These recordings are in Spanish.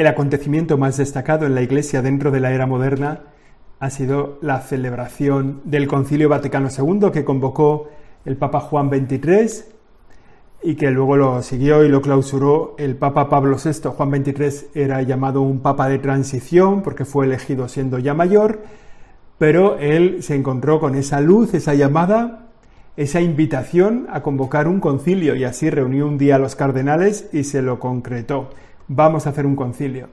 el acontecimiento más destacado en la Iglesia dentro de la era moderna ha sido la celebración del Concilio Vaticano II que convocó el Papa Juan XXIII y que luego lo siguió y lo clausuró el Papa Pablo VI. Juan XXIII era llamado un Papa de transición porque fue elegido siendo ya mayor, pero él se encontró con esa luz, esa llamada, esa invitación a convocar un concilio y así reunió un día a los cardenales y se lo concretó. Vamos a hacer un concilio.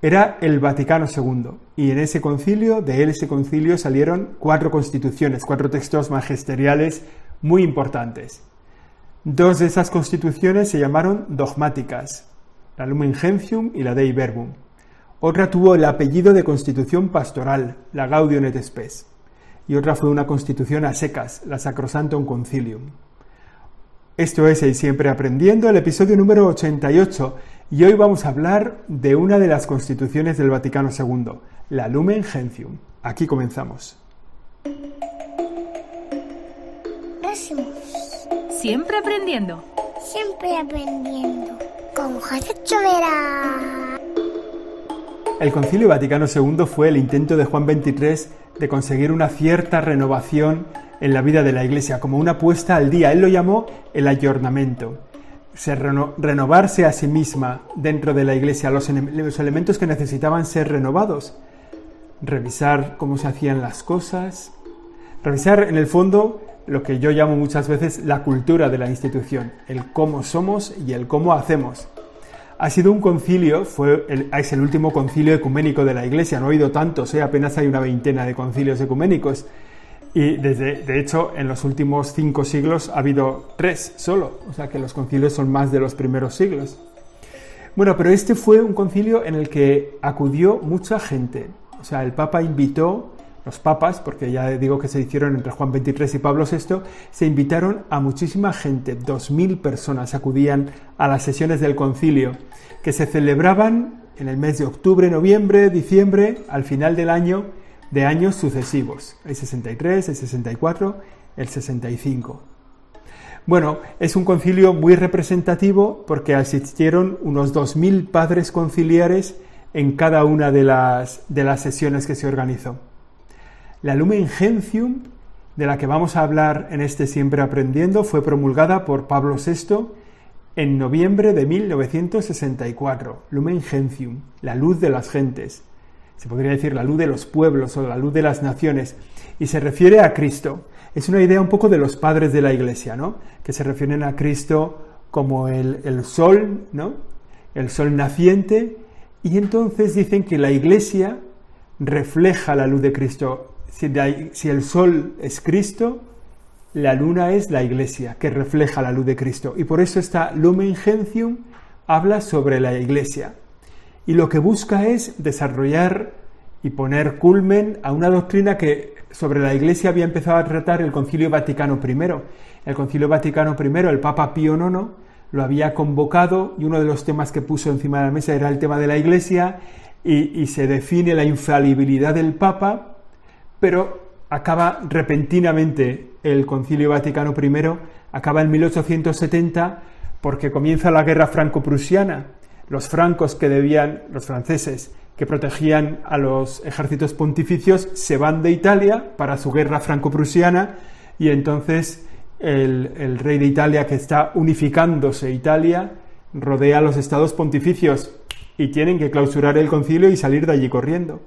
Era el Vaticano II y en ese concilio, de él ese concilio salieron cuatro constituciones, cuatro textos magisteriales muy importantes. Dos de esas constituciones se llamaron dogmáticas, la Lumen Gentium y la Dei Verbum. Otra tuvo el apellido de constitución pastoral, la Gaudium et Spes, y otra fue una constitución a secas, la Sacrosantum Concilium. Esto es El Siempre Aprendiendo, el episodio número 88, y hoy vamos a hablar de una de las constituciones del Vaticano II, la Lumen Gentium. Aquí comenzamos. Siempre aprendiendo. Siempre aprendiendo. Con José Chovera. El Concilio Vaticano II fue el intento de Juan XXIII de conseguir una cierta renovación en la vida de la Iglesia, como una puesta al día. Él lo llamó el ayornamiento. Se renovarse a sí misma dentro de la Iglesia, los, elementos que necesitaban ser renovados. Revisar cómo se hacían las cosas. Revisar, en el fondo, lo que yo llamo muchas veces la cultura de la institución, el cómo somos y el cómo hacemos. Ha sido un concilio, fue es el último concilio ecuménico de la Iglesia, no ha habido tantos, ¿eh? apenas hay una veintena de concilios ecuménicos. Y desde, de hecho, en los últimos cinco siglos ha habido tres solo, o sea que los concilios son más de los primeros siglos. Bueno, pero este fue un concilio en el que acudió mucha gente. O sea, el Papa invitó los papas, porque ya digo que se hicieron entre Juan XXIII y Pablo VI, se invitaron a muchísima gente, dos mil personas acudían a las sesiones del concilio, que se celebraban en el mes de octubre, noviembre, diciembre, al final del año, de años sucesivos, el 63, el 64, el 65. Bueno, es un concilio muy representativo porque asistieron unos 2.000 padres conciliares en cada una de las, de las sesiones que se organizó. La Lumen Gentium, de la que vamos a hablar en este Siempre Aprendiendo, fue promulgada por Pablo VI en noviembre de 1964. Lumen Gentium, la luz de las gentes. Se podría decir la luz de los pueblos o la luz de las naciones. Y se refiere a Cristo. Es una idea un poco de los padres de la Iglesia, ¿no? Que se refieren a Cristo como el, el sol, ¿no? El sol naciente. Y entonces dicen que la Iglesia refleja la luz de Cristo si, el sol es Cristo, la luna es la iglesia, que refleja la luz de Cristo. Y por eso esta Lumen Gentium habla sobre la iglesia. Y lo que busca es desarrollar y poner culmen a una doctrina que sobre la iglesia había empezado a tratar el Concilio Vaticano I. El Concilio Vaticano I, el Papa Pío IX, lo había convocado y uno de los temas que puso encima de la mesa era el tema de la iglesia y, se define la infalibilidad del Papa pero acaba repentinamente el Concilio Vaticano I, acaba en 1870 porque comienza la guerra franco-prusiana. Los francos que debían, los franceses, que protegían a los ejércitos pontificios, se van de Italia para su guerra franco-prusiana y entonces el, rey de Italia, que está unificándose Italia, rodea a los estados pontificios y tienen que clausurar el concilio y salir de allí corriendo.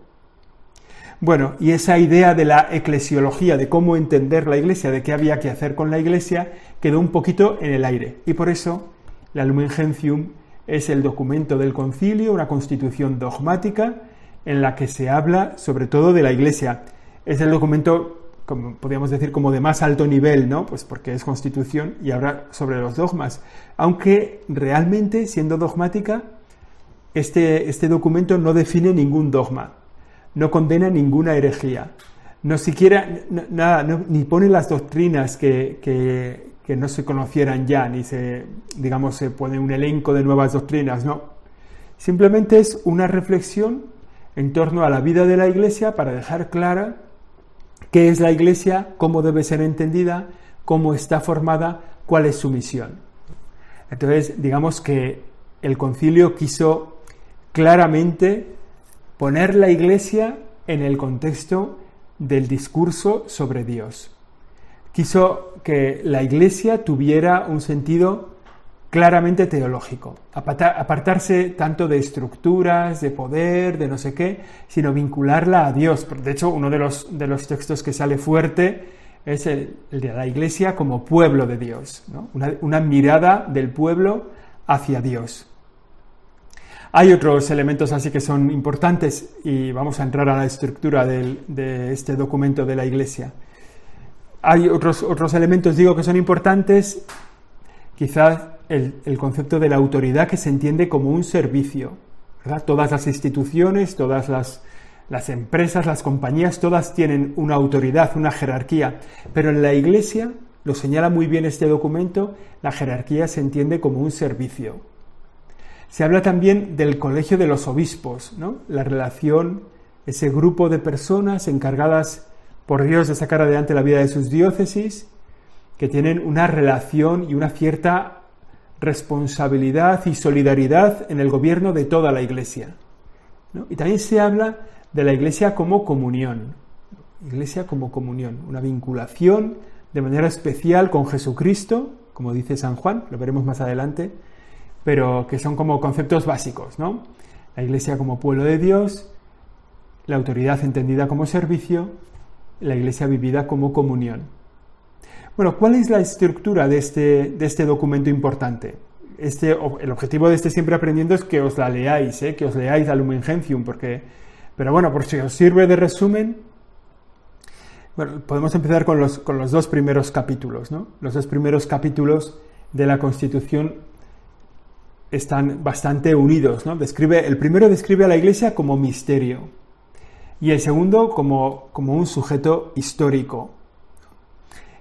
Bueno, y esa idea de la eclesiología, de cómo entender la iglesia, de qué había que hacer con la iglesia, quedó un poquito en el aire. Y por eso la Lumen Gentium es el documento del concilio, una constitución dogmática en la que se habla sobre todo de la iglesia. Es el documento, como podríamos decir, como de más alto nivel, ¿no? Pues porque es constitución y habla sobre los dogmas. Aunque realmente, siendo dogmática, este, este documento no define ningún dogma no condena ninguna herejía, no siquiera, nada, ni pone las doctrinas que, que, no se conocieran ya, ni se, digamos, se pone un elenco de nuevas doctrinas, no. Simplemente es una reflexión en torno a la vida de la Iglesia para dejar clara qué es la Iglesia, cómo debe ser entendida, cómo está formada, cuál es su misión. Entonces, digamos que el concilio quiso claramente poner la iglesia en el contexto del discurso sobre Dios. Quiso que la iglesia tuviera un sentido claramente teológico, apartarse tanto de estructuras, de poder, de no sé qué, sino vincularla a Dios. De hecho, uno de los, de los textos que sale fuerte es el, de la iglesia como pueblo de Dios, una, una mirada del pueblo hacia Dios. Hay otros elementos así que son importantes y vamos a entrar a la estructura de este documento de la Iglesia. Hay otros, otros elementos, digo, que son importantes, quizás el, concepto de la autoridad que se entiende como un servicio. Todas las instituciones, todas las, las empresas, las compañías, todas tienen una autoridad, una jerarquía, pero en la Iglesia, lo señala muy bien este documento, la jerarquía se entiende como un servicio se habla también del colegio de los obispos, ¿no? la relación, ese grupo de personas encargadas por Dios de sacar adelante la vida de sus diócesis, que tienen una relación y una cierta responsabilidad y solidaridad en el gobierno de toda la Iglesia. Y también se habla de la Iglesia como comunión, Iglesia como comunión, una vinculación de manera especial con Jesucristo, como dice San Juan, lo veremos más adelante, pero que son como conceptos básicos, ¿no? La Iglesia como pueblo de Dios, la autoridad entendida como servicio, la Iglesia vivida como comunión. Bueno, ¿cuál es la estructura de este, de este documento importante? Este, el objetivo de este Siempre Aprendiendo es que os la leáis, ¿eh? que os leáis la Lumen Gentium, porque, pero bueno, por si os sirve de resumen, bueno, podemos empezar con los, con los dos primeros capítulos, ¿no? Los dos primeros capítulos de la Constitución están bastante unidos. ¿no? Describe, el primero describe a la Iglesia como misterio y el segundo como, como un sujeto histórico.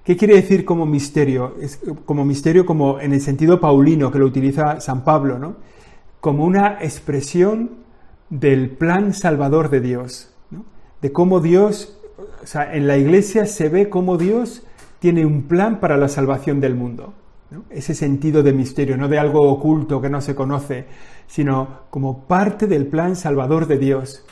¿Qué quiere decir como misterio? Es como misterio como en el sentido paulino que lo utiliza San Pablo, ¿no? como una expresión del plan salvador de Dios, de cómo Dios, o sea, en la iglesia se ve cómo Dios tiene un plan para la salvación del mundo. Ese sentido de misterio, no de algo oculto que no se conoce, sino como parte del plan salvador de Dios.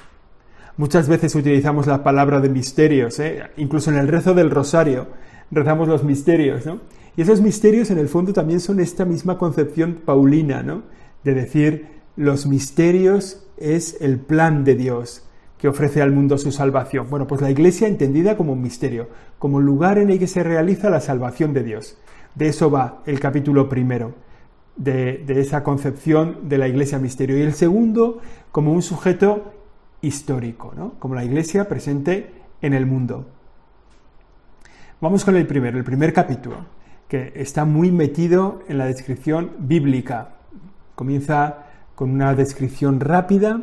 Muchas veces utilizamos la palabra de misterios, ¿eh? incluso en el rezo del rosario rezamos los misterios, ¿no? Y esos misterios en el fondo también son esta misma concepción paulina, ¿no? De decir, los misterios es el plan de Dios que ofrece al mundo su salvación. Bueno, pues la iglesia entendida como un misterio, como lugar en el que se realiza la salvación de Dios. De eso va el capítulo primero, de, esa concepción de la Iglesia misterio. Y el segundo, como un sujeto histórico, ¿no? como la Iglesia presente en el mundo. Vamos con el primero, el primer capítulo, que está muy metido en la descripción bíblica. Comienza con una descripción rápida,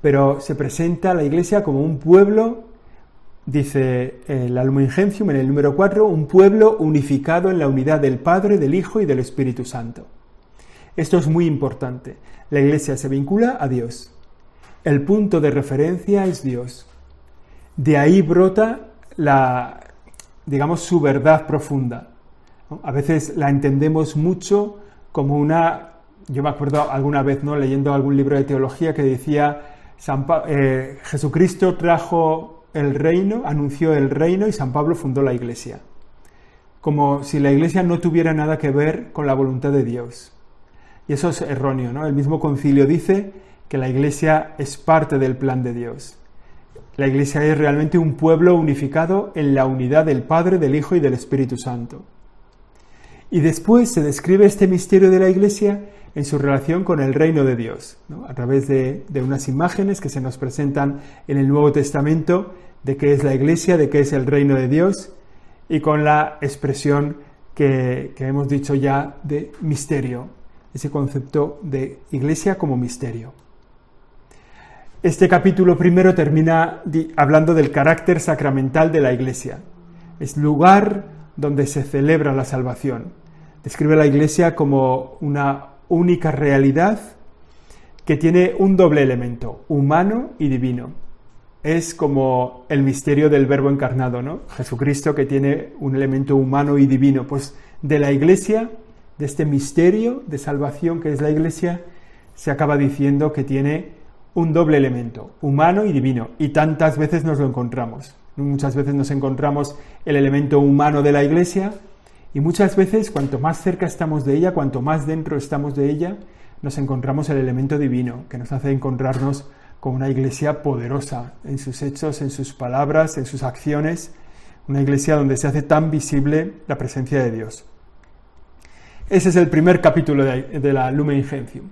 pero se presenta a la Iglesia como un pueblo Dice el Lumen Gentium en el número 4, un pueblo unificado en la unidad del Padre, del Hijo y del Espíritu Santo. Esto es muy importante. La Iglesia se vincula a Dios. El punto de referencia es Dios. De ahí brota la, digamos, su verdad profunda. A veces la entendemos mucho como una, yo me acuerdo alguna vez, ¿no? leyendo algún libro de teología que decía, San eh, Jesucristo trajo el reino, anunció el reino y San Pablo fundó la iglesia. Como si la iglesia no tuviera nada que ver con la voluntad de Dios. Y eso es erróneo, ¿no? El mismo concilio dice que la iglesia es parte del plan de Dios. La iglesia es realmente un pueblo unificado en la unidad del Padre, del Hijo y del Espíritu Santo. Y después se describe este misterio de la iglesia en su relación con el reino de Dios, a través de, de, unas imágenes que se nos presentan en el Nuevo Testamento de qué es la iglesia, de qué es el reino de Dios, y con la expresión que, hemos dicho ya de misterio, ese concepto de iglesia como misterio. Este capítulo primero termina hablando del carácter sacramental de la iglesia. Es lugar donde se celebra la salvación. Describe la iglesia como una única realidad que tiene un doble elemento, humano y divino es como el misterio del verbo encarnado, ¿no? Jesucristo que tiene un elemento humano y divino. Pues de la iglesia, de este misterio de salvación que es la iglesia, se acaba diciendo que tiene un doble elemento, humano y divino, y tantas veces nos lo encontramos. Muchas veces nos encontramos el elemento humano de la Iglesia y muchas veces cuanto más cerca estamos de ella, cuanto más dentro estamos de ella, nos encontramos el elemento divino que nos hace encontrarnos con una Iglesia poderosa en sus hechos, en sus palabras, en sus acciones, una Iglesia donde se hace tan visible la presencia de Dios. Ese es el primer capítulo de, la Lumen Gentium.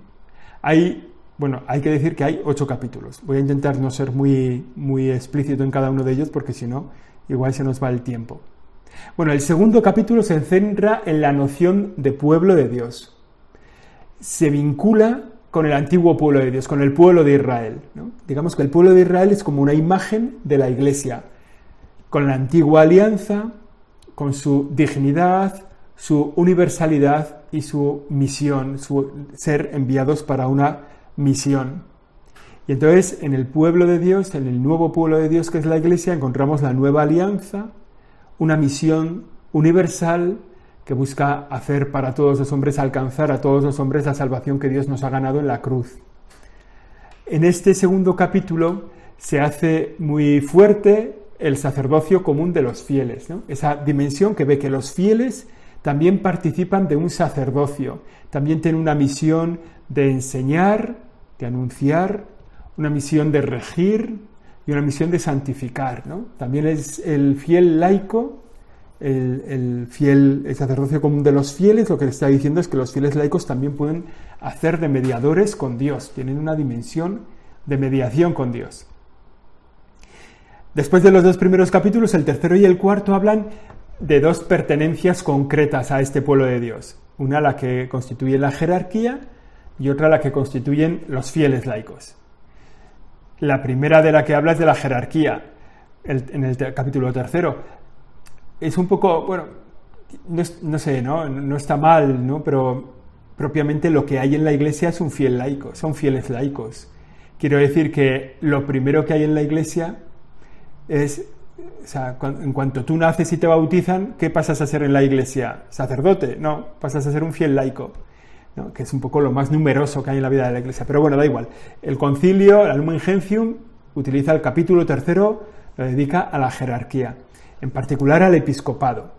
Bueno, hay que decir que hay ocho capítulos. Voy a intentar no ser muy, muy explícito en cada uno de ellos porque si no, igual se nos va el tiempo. Bueno, el segundo capítulo se centra en la noción de pueblo de Dios. Se vincula con el antiguo pueblo de Dios, con el pueblo de Israel. Digamos que el pueblo de Israel es como una imagen de la iglesia, con la antigua alianza, con su dignidad, su universalidad y su misión, su ser enviados para una misión. Y entonces en el pueblo de Dios, en el nuevo pueblo de Dios que es la iglesia, encontramos la nueva alianza, una misión universal que busca hacer para todos los hombres, alcanzar a todos los hombres la salvación que Dios nos ha ganado en la cruz. En este segundo capítulo se hace muy fuerte el sacerdocio común de los fieles, esa dimensión que ve que los fieles también participan de un sacerdocio, también tienen una misión de enseñar, de anunciar, una misión de regir y una misión de santificar. ¿no? También es el fiel laico, el, fiel el sacerdocio común de los fieles, lo que está diciendo es que los fieles laicos también pueden hacer de mediadores con Dios, tienen una dimensión de mediación con Dios. Después de los dos primeros capítulos, el tercero y el cuarto hablan de dos pertenencias concretas a este pueblo de Dios. Una la que constituye la jerarquía y otra la que constituyen los fieles laicos. La primera de la que habla es de la jerarquía, en el capítulo tercero. Es un poco, bueno, no, sé, ¿no? no está mal, ¿no? pero propiamente lo que hay en la iglesia es un fiel laico, son fieles laicos. Quiero decir que lo primero que hay en la iglesia es, o sea, en cuanto tú naces y te bautizan, ¿qué pasas a ser en la iglesia? ¿Sacerdote? No, pasas a ser un fiel laico que es un poco lo más numeroso que hay en la vida de la Iglesia. Pero bueno, da igual. El concilio, el Lumen Gentium, utiliza el capítulo tercero, lo dedica a la jerarquía, en particular al episcopado.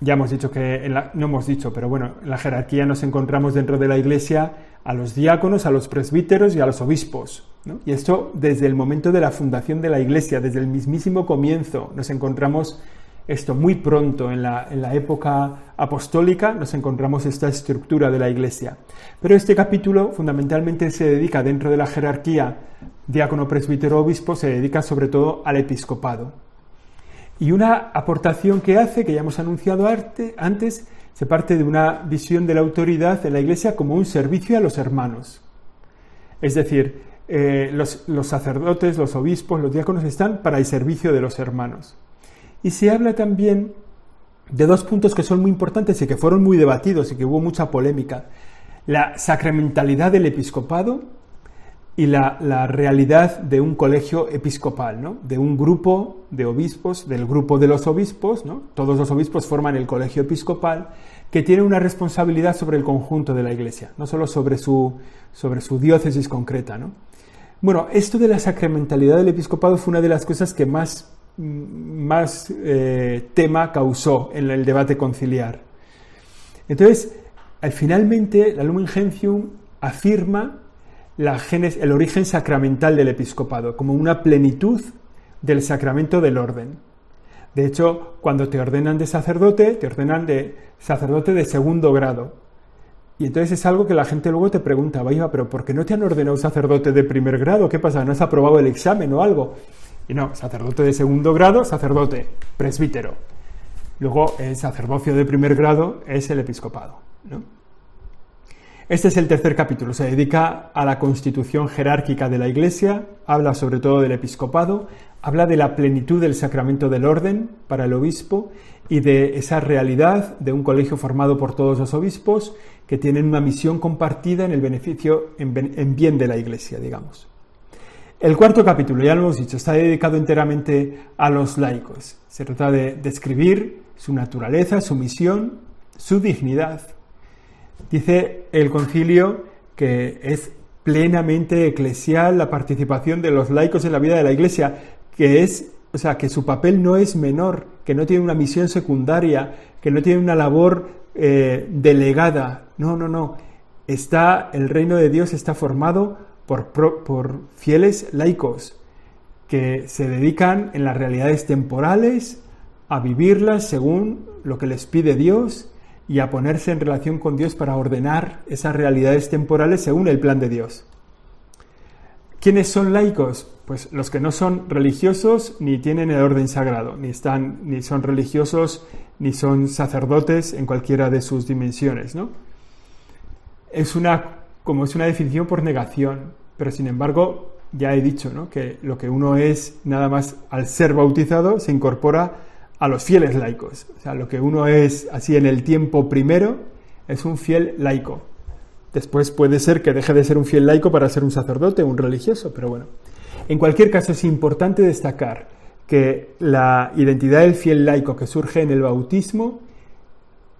Ya hemos dicho que, no hemos dicho, pero bueno, en la jerarquía nos encontramos dentro de la Iglesia a los diáconos, a los presbíteros y a los obispos. Y esto desde el momento de la fundación de la Iglesia, desde el mismísimo comienzo, nos encontramos esto muy pronto en la, época apostólica nos encontramos esta estructura de la Iglesia. Pero este capítulo fundamentalmente se dedica dentro de la jerarquía diácono, presbítero, obispo, se dedica sobre todo al episcopado. Y una aportación que hace, que ya hemos anunciado antes, se parte de una visión de la autoridad de la Iglesia como un servicio a los hermanos. Es decir, eh, los sacerdotes, los obispos, los diáconos están para el servicio de los hermanos. Y se habla también de dos puntos que son muy importantes y que fueron muy debatidos y que hubo mucha polémica. La sacramentalidad del episcopado y la, realidad de un colegio episcopal, ¿no? de un grupo de obispos, del grupo de los obispos, ¿no? todos los obispos forman el colegio episcopal, que tiene una responsabilidad sobre el conjunto de la Iglesia, no solo sobre su, sobre su diócesis concreta. ¿no? Bueno, esto de la sacramentalidad del episcopado fue una de las cosas que más más eh, tema causó en el debate conciliar. Entonces, finalmente, la Lumen Gentium afirma el origen sacramental del episcopado como una plenitud del sacramento del orden. De hecho, cuando te ordenan de sacerdote, te ordenan de sacerdote de segundo grado. Y entonces es algo que la gente luego te pregunta, vaya, pero ¿por qué no te han ordenado sacerdote de primer grado? ¿Qué pasa? ¿No has aprobado el examen o algo? No, sacerdote de segundo grado, sacerdote, presbítero. Luego el sacerdocio de primer grado es el episcopado. Este es el tercer capítulo, se dedica a la constitución jerárquica de la Iglesia, habla sobre todo del episcopado, habla de la plenitud del sacramento del orden para el obispo y de esa realidad de un colegio formado por todos los obispos que tienen una misión compartida en el beneficio, en bien de la Iglesia, digamos. El cuarto capítulo, ya lo hemos dicho, está dedicado enteramente a los laicos. Se trata de describir su naturaleza, su misión, su dignidad. Dice el concilio que es plenamente eclesial la participación de los laicos en la vida de la Iglesia, que es, o sea, que su papel no es menor, que no tiene una misión secundaria, que no tiene una labor eh, delegada. No, no, no. Está, el reino de Dios está formado por, fieles laicos que se dedican en las realidades temporales a vivirlas según lo que les pide Dios y a ponerse en relación con Dios para ordenar esas realidades temporales según el plan de Dios. ¿Quiénes son laicos? Pues los que no son religiosos ni tienen el orden sagrado, ni están ni son religiosos ni son sacerdotes en cualquiera de sus dimensiones, ¿no? Es una como es una definición por negación, pero sin embargo ya he dicho, ¿no? que lo que uno es nada más al ser bautizado se incorpora a los fieles laicos. O sea, lo que uno es así en el tiempo primero es un fiel laico. Después puede ser que deje de ser un fiel laico para ser un sacerdote, un religioso, pero bueno. En cualquier caso es importante destacar que la identidad del fiel laico que surge en el bautismo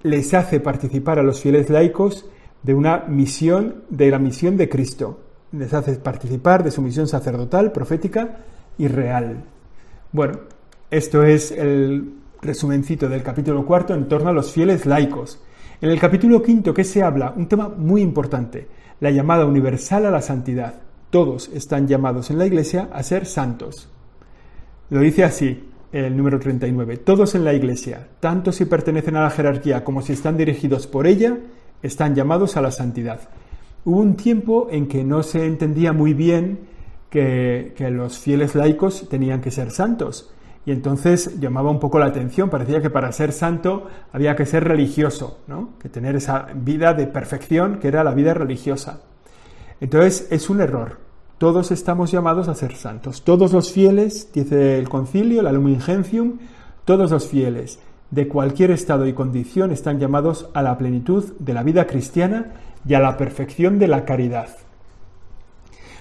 les hace participar a los fieles laicos de una misión, de la misión de Cristo. Les hace participar de su misión sacerdotal, profética y real. Bueno, esto es el resumencito del capítulo cuarto en torno a los fieles laicos. En el capítulo quinto, ¿qué se habla? Un tema muy importante, la llamada universal a la santidad. Todos están llamados en la Iglesia a ser santos. Lo dice así el número 39. Todos en la Iglesia, tanto si pertenecen a la jerarquía como si están dirigidos por ella, están llamados a la santidad. Hubo un tiempo en que no se entendía muy bien que, los fieles laicos tenían que ser santos y entonces llamaba un poco la atención, parecía que para ser santo había que ser religioso, ¿no? que tener esa vida de perfección que era la vida religiosa. Entonces es un error. Todos estamos llamados a ser santos. Todos los fieles, dice el concilio, la Lumen Gentium, todos los fieles de cualquier estado y condición están llamados a la plenitud de la vida cristiana y a la perfección de la caridad.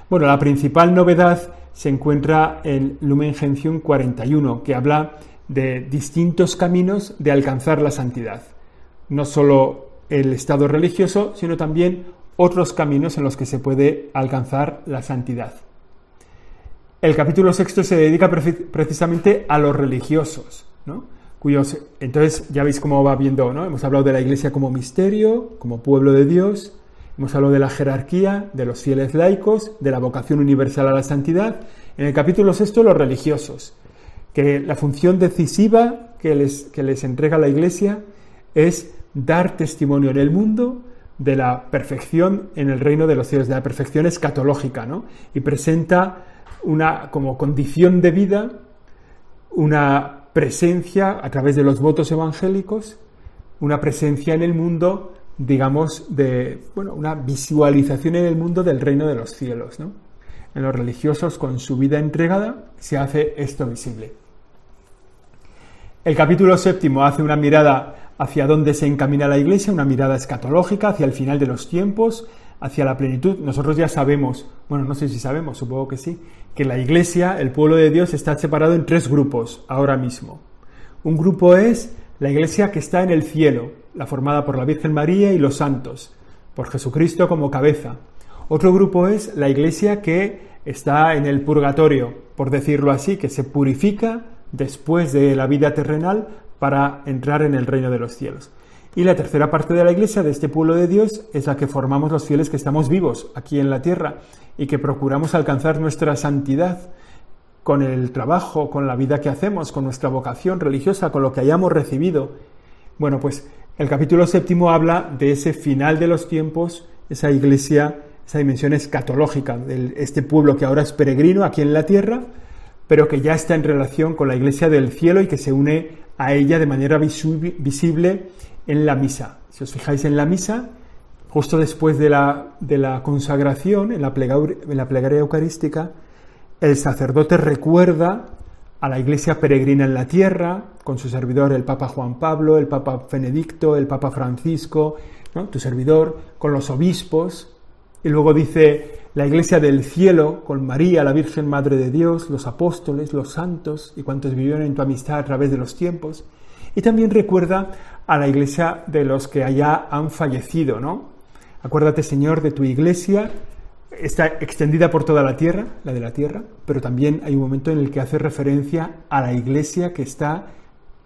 Bueno, la principal novedad se encuentra en Lumen Gentium 41, que habla de distintos caminos de alcanzar la santidad. No solo el estado religioso, sino también otros caminos en los que se puede alcanzar la santidad. El capítulo sexto se dedica precisamente a los religiosos, ¿no? Cuyos entonces ya veis cómo va viendo, ¿no? Hemos hablado de la Iglesia como misterio, como pueblo de Dios, Hemos hablado de la jerarquía, de los fieles laicos, de la vocación universal a la santidad. En el capítulo sexto, los religiosos, que la función decisiva que les, que les entrega la Iglesia es dar testimonio en el mundo de la perfección en el reino de los cielos, de la perfección escatológica, ¿no? Y presenta una como condición de vida una presencia a través de los votos evangélicos, una presencia en el mundo digamos, de bueno, una visualización en el mundo del reino de los cielos. ¿no? En los religiosos, con su vida entregada, se hace esto visible. El capítulo séptimo hace una mirada hacia dónde se encamina la Iglesia, una mirada escatológica hacia el final de los tiempos, hacia la plenitud. Nosotros ya sabemos, bueno, no sé si sabemos, supongo que sí, que la Iglesia, el pueblo de Dios, está separado en tres grupos ahora mismo. Un grupo es la Iglesia que está en el cielo, la formada por la Virgen María y los santos, por Jesucristo como cabeza. Otro grupo es la iglesia que está en el purgatorio, por decirlo así, que se purifica después de la vida terrenal para entrar en el reino de los cielos. Y la tercera parte de la iglesia, de este pueblo de Dios, es la que formamos los fieles que estamos vivos aquí en la tierra y que procuramos alcanzar nuestra santidad con el trabajo, con la vida que hacemos, con nuestra vocación religiosa, con lo que hayamos recibido. Bueno, pues el capítulo séptimo habla de ese final de los tiempos, esa iglesia, esa dimensión escatológica de este pueblo que ahora es peregrino aquí en la tierra, pero que ya está en relación con la iglesia del cielo y que se une a ella de manera visible en la misa. Si os fijáis en la misa, justo después de la, de la consagración, en la, en la plegaria eucarística, el sacerdote recuerda a la iglesia peregrina en la tierra, con su servidor el Papa Juan Pablo, el Papa Benedicto, el Papa Francisco, tu servidor, con los obispos, y luego dice la iglesia del cielo, con María, la Virgen Madre de Dios, los apóstoles, los santos y cuantos vivieron en tu amistad a través de los tiempos. Y también recuerda a la iglesia de los que allá han fallecido, ¿no? Acuérdate, Señor, de tu iglesia está extendida por toda la tierra, la de la tierra, pero también hay un momento en el que hace referencia a la iglesia que está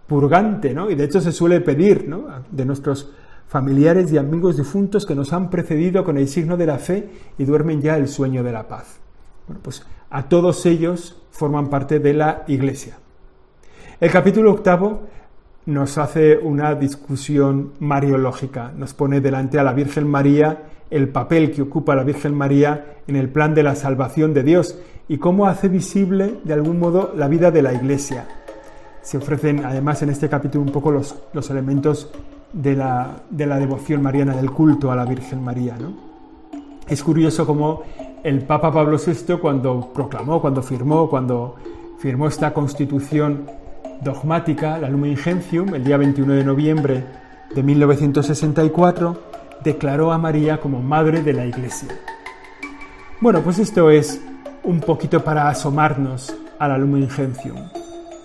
purgante, ¿no? Y de hecho se suele pedir, ¿no? De nuestros familiares y amigos difuntos que nos han precedido con el signo de la fe y duermen ya el sueño de la paz. Bueno, pues a todos ellos forman parte de la iglesia. El capítulo octavo nos hace una discusión mariológica, nos pone delante a la Virgen María el papel que ocupa la Virgen María en el plan de la salvación de Dios y cómo hace visible de algún modo la vida de la Iglesia. Se ofrecen además en este capítulo un poco los, los elementos de la, de la, devoción mariana, del culto a la Virgen María. Es curioso cómo el Papa Pablo VI cuando proclamó, cuando firmó, cuando firmó esta constitución dogmática, la Lumen Gentium, el día 21 de noviembre de 1964, declaró a María como madre de la Iglesia. Bueno, pues esto es un poquito para asomarnos a la Lumen Gentium.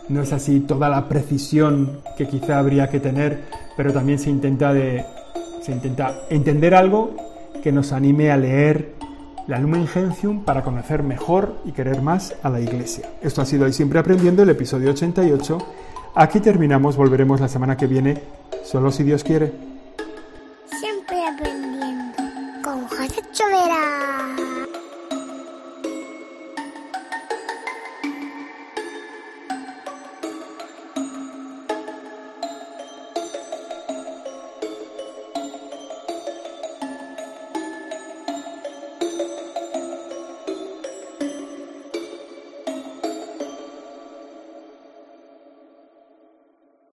No es así toda la precisión que quizá habría que tener, pero también se intenta, de, se intenta entender algo que nos anime a leer la Lumen Gentium para conocer mejor y querer más a la Iglesia. Esto ha sido hoy siempre aprendiendo el episodio 88. Aquí terminamos, volveremos la semana que viene, solo si Dios quiere. Siempre aprendiendo